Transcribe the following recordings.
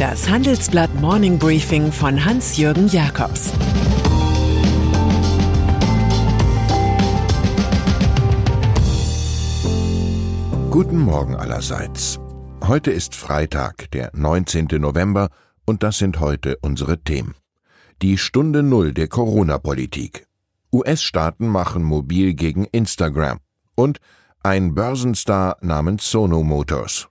Das Handelsblatt Morning Briefing von Hans-Jürgen Jakobs Guten Morgen allerseits. Heute ist Freitag, der 19. November, und das sind heute unsere Themen. Die Stunde Null der Corona-Politik. US-Staaten machen mobil gegen Instagram. Und ein Börsenstar namens Sono Motors.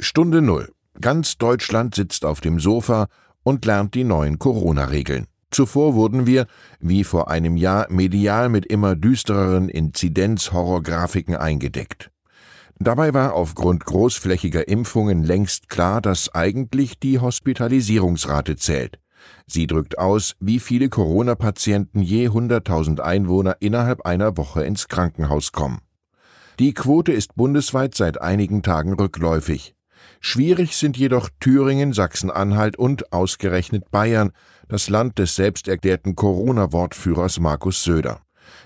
Stunde Null. Ganz Deutschland sitzt auf dem Sofa und lernt die neuen Corona-Regeln. Zuvor wurden wir, wie vor einem Jahr, medial mit immer düstereren Inzidenz-Horrorgrafiken eingedeckt. Dabei war aufgrund großflächiger Impfungen längst klar, dass eigentlich die Hospitalisierungsrate zählt. Sie drückt aus, wie viele Corona-Patienten je 100.000 Einwohner innerhalb einer Woche ins Krankenhaus kommen. Die Quote ist bundesweit seit einigen Tagen rückläufig. Schwierig sind jedoch Thüringen, Sachsen-Anhalt und ausgerechnet Bayern, das Land des selbsterklärten Corona-Wortführers Markus Söder.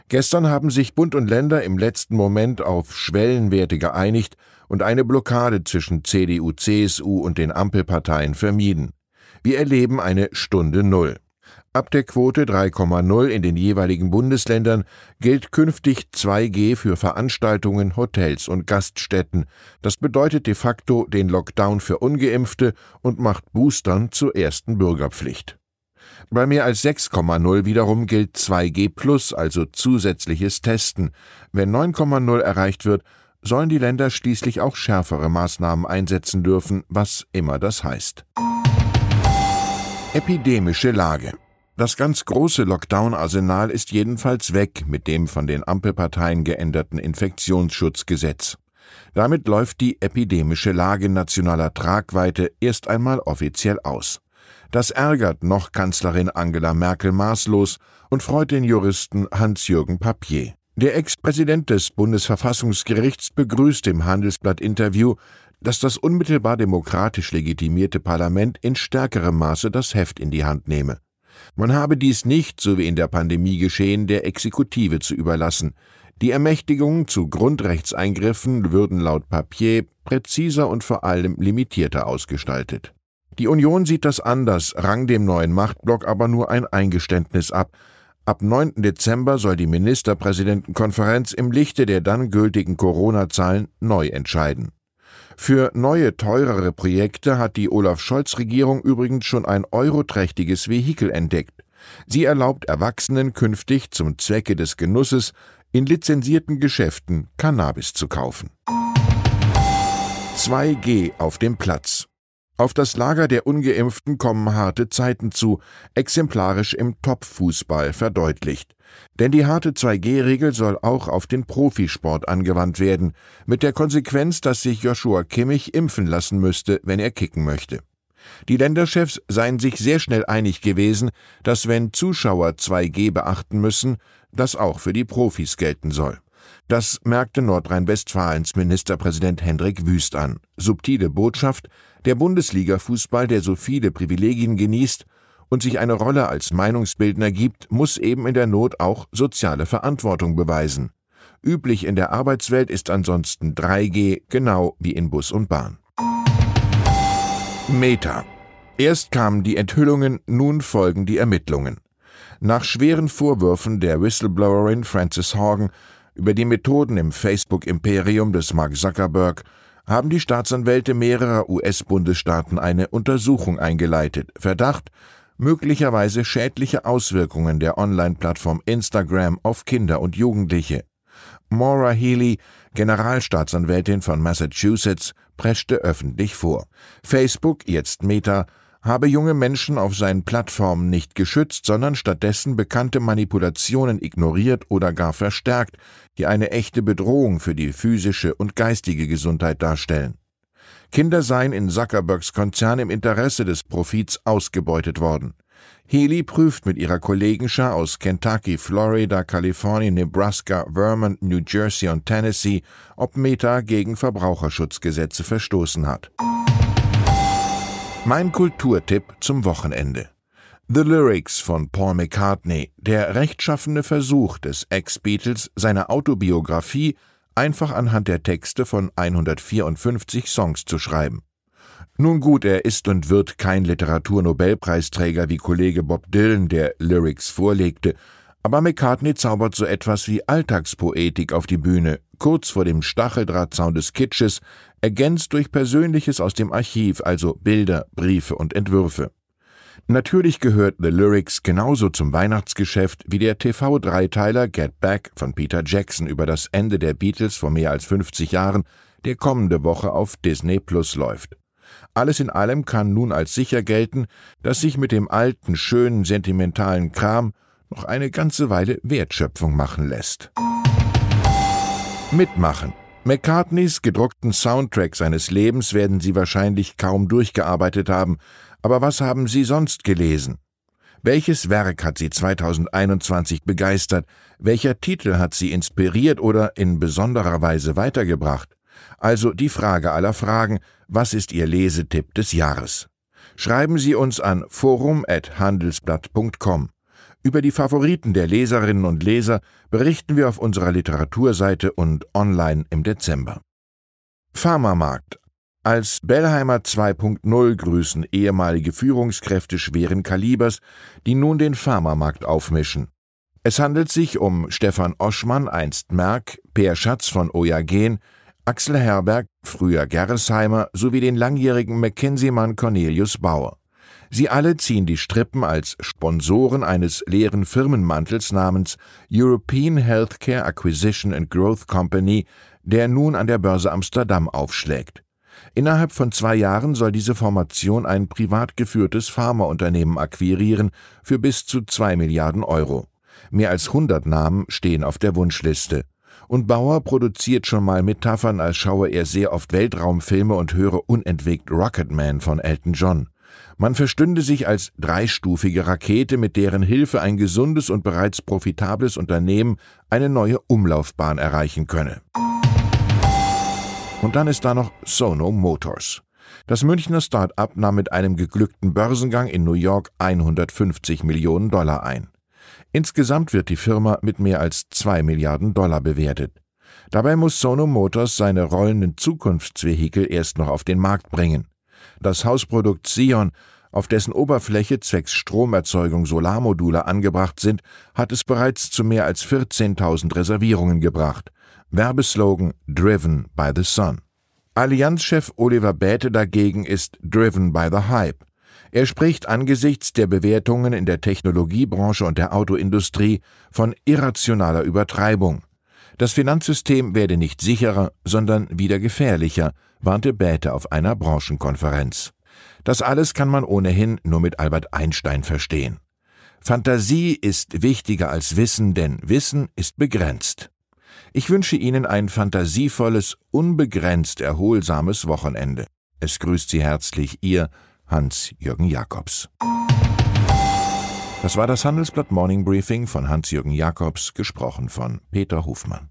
Gestern haben sich Bund und Länder im letzten Moment auf Schwellenwerte geeinigt und eine Blockade zwischen CDU, CSU und den Ampelparteien vermieden. Wir erleben eine Stunde Null. Ab der Quote 3,0 in den jeweiligen Bundesländern gilt künftig 2G für Veranstaltungen, Hotels und Gaststätten. Das bedeutet de facto den Lockdown für ungeimpfte und macht Boostern zur ersten Bürgerpflicht. Bei mehr als 6,0 wiederum gilt 2G plus, also zusätzliches Testen. Wenn 9,0 erreicht wird, sollen die Länder schließlich auch schärfere Maßnahmen einsetzen dürfen, was immer das heißt. Epidemische Lage. Das ganz große Lockdown-Arsenal ist jedenfalls weg mit dem von den Ampelparteien geänderten Infektionsschutzgesetz. Damit läuft die epidemische Lage nationaler Tragweite erst einmal offiziell aus. Das ärgert noch Kanzlerin Angela Merkel maßlos und freut den Juristen Hans-Jürgen Papier. Der Ex-Präsident des Bundesverfassungsgerichts begrüßt im Handelsblatt-Interview, dass das unmittelbar demokratisch legitimierte Parlament in stärkerem Maße das Heft in die Hand nehme. Man habe dies nicht, so wie in der Pandemie geschehen, der Exekutive zu überlassen. Die Ermächtigungen zu Grundrechtseingriffen würden laut Papier präziser und vor allem limitierter ausgestaltet. Die Union sieht das anders, rang dem neuen Machtblock aber nur ein Eingeständnis ab. Ab 9. Dezember soll die Ministerpräsidentenkonferenz im Lichte der dann gültigen Corona-Zahlen neu entscheiden. Für neue, teurere Projekte hat die Olaf-Scholz-Regierung übrigens schon ein euroträchtiges Vehikel entdeckt. Sie erlaubt Erwachsenen künftig zum Zwecke des Genusses in lizenzierten Geschäften Cannabis zu kaufen. 2G auf dem Platz. Auf das Lager der Ungeimpften kommen harte Zeiten zu, exemplarisch im Top-Fußball verdeutlicht. Denn die harte 2G-Regel soll auch auf den Profisport angewandt werden, mit der Konsequenz, dass sich Joshua Kimmich impfen lassen müsste, wenn er kicken möchte. Die Länderchefs seien sich sehr schnell einig gewesen, dass wenn Zuschauer 2G beachten müssen, das auch für die Profis gelten soll. Das merkte Nordrhein-Westfalens Ministerpräsident Hendrik Wüst an. Subtile Botschaft, der Bundesliga-Fußball, der so viele Privilegien genießt und sich eine Rolle als Meinungsbildner gibt, muss eben in der Not auch soziale Verantwortung beweisen. Üblich in der Arbeitswelt ist ansonsten 3G, genau wie in Bus und Bahn. Meta. Erst kamen die Enthüllungen, nun folgen die Ermittlungen. Nach schweren Vorwürfen der Whistleblowerin Frances Horgan über die Methoden im Facebook-Imperium des Mark Zuckerberg haben die Staatsanwälte mehrerer US-Bundesstaaten eine Untersuchung eingeleitet. Verdacht möglicherweise schädliche Auswirkungen der Online-Plattform Instagram auf Kinder und Jugendliche. Maura Healy, Generalstaatsanwältin von Massachusetts, preschte öffentlich vor. Facebook, jetzt Meta, habe junge Menschen auf seinen Plattformen nicht geschützt, sondern stattdessen bekannte Manipulationen ignoriert oder gar verstärkt, die eine echte Bedrohung für die physische und geistige Gesundheit darstellen. Kinder seien in Zuckerbergs Konzern im Interesse des Profits ausgebeutet worden. Healy prüft mit ihrer Kollegenschar aus Kentucky, Florida, Kalifornien, Nebraska, Vermont, New Jersey und Tennessee, ob Meta gegen Verbraucherschutzgesetze verstoßen hat. Mein Kulturtipp zum Wochenende. The Lyrics von Paul McCartney, der rechtschaffene Versuch des Ex-Beatles, seine Autobiografie einfach anhand der Texte von 154 Songs zu schreiben. Nun gut, er ist und wird kein Literaturnobelpreisträger wie Kollege Bob Dylan, der Lyrics vorlegte, aber McCartney zaubert so etwas wie Alltagspoetik auf die Bühne, kurz vor dem Stacheldrahtzaun des Kitsches, ergänzt durch Persönliches aus dem Archiv, also Bilder, Briefe und Entwürfe. Natürlich gehört The Lyrics genauso zum Weihnachtsgeschäft wie der TV-Dreiteiler Get Back von Peter Jackson über das Ende der Beatles vor mehr als 50 Jahren, der kommende Woche auf Disney Plus läuft. Alles in allem kann nun als sicher gelten, dass sich mit dem alten, schönen, sentimentalen Kram noch eine ganze Weile Wertschöpfung machen lässt. Mitmachen. McCartneys gedruckten Soundtrack seines Lebens werden Sie wahrscheinlich kaum durchgearbeitet haben, aber was haben Sie sonst gelesen? Welches Werk hat Sie 2021 begeistert? Welcher Titel hat Sie inspiriert oder in besonderer Weise weitergebracht? Also die Frage aller Fragen, was ist Ihr Lesetipp des Jahres? Schreiben Sie uns an forum@handelsblatt.com. Über die Favoriten der Leserinnen und Leser berichten wir auf unserer Literaturseite und online im Dezember. Pharmamarkt. Als Bellheimer 2.0 grüßen ehemalige Führungskräfte schweren Kalibers, die nun den Pharmamarkt aufmischen. Es handelt sich um Stefan Oschmann, einst Merck, Peer Schatz von Ojagen, Axel Herberg, früher Gerresheimer, sowie den langjährigen McKinsey-Mann Cornelius Bauer. Sie alle ziehen die Strippen als Sponsoren eines leeren Firmenmantels namens European Healthcare Acquisition and Growth Company, der nun an der Börse Amsterdam aufschlägt. Innerhalb von zwei Jahren soll diese Formation ein privat geführtes Pharmaunternehmen akquirieren für bis zu zwei Milliarden Euro. Mehr als 100 Namen stehen auf der Wunschliste. Und Bauer produziert schon mal Metaphern, als schaue er sehr oft Weltraumfilme und höre unentwegt Rocketman von Elton John. Man verstünde sich als dreistufige Rakete, mit deren Hilfe ein gesundes und bereits profitables Unternehmen eine neue Umlaufbahn erreichen könne. Und dann ist da noch Sono Motors. Das Münchner Start-up nahm mit einem geglückten Börsengang in New York 150 Millionen Dollar ein. Insgesamt wird die Firma mit mehr als zwei Milliarden Dollar bewertet. Dabei muss Sono Motors seine rollenden Zukunftsvehikel erst noch auf den Markt bringen. Das Hausprodukt Sion, auf dessen Oberfläche zwecks Stromerzeugung Solarmodule angebracht sind, hat es bereits zu mehr als 14.000 Reservierungen gebracht. Werbeslogan Driven by the Sun. Allianzchef Oliver Bäte dagegen ist Driven by the Hype. Er spricht angesichts der Bewertungen in der Technologiebranche und der Autoindustrie von irrationaler Übertreibung. Das Finanzsystem werde nicht sicherer, sondern wieder gefährlicher, warnte Bäte auf einer Branchenkonferenz. Das alles kann man ohnehin nur mit Albert Einstein verstehen. Fantasie ist wichtiger als Wissen, denn Wissen ist begrenzt. Ich wünsche Ihnen ein fantasievolles, unbegrenzt erholsames Wochenende. Es grüßt Sie herzlich Ihr Hans-Jürgen Jakobs. Das war das Handelsblatt Morning Briefing von Hans-Jürgen Jakobs, gesprochen von Peter Hofmann.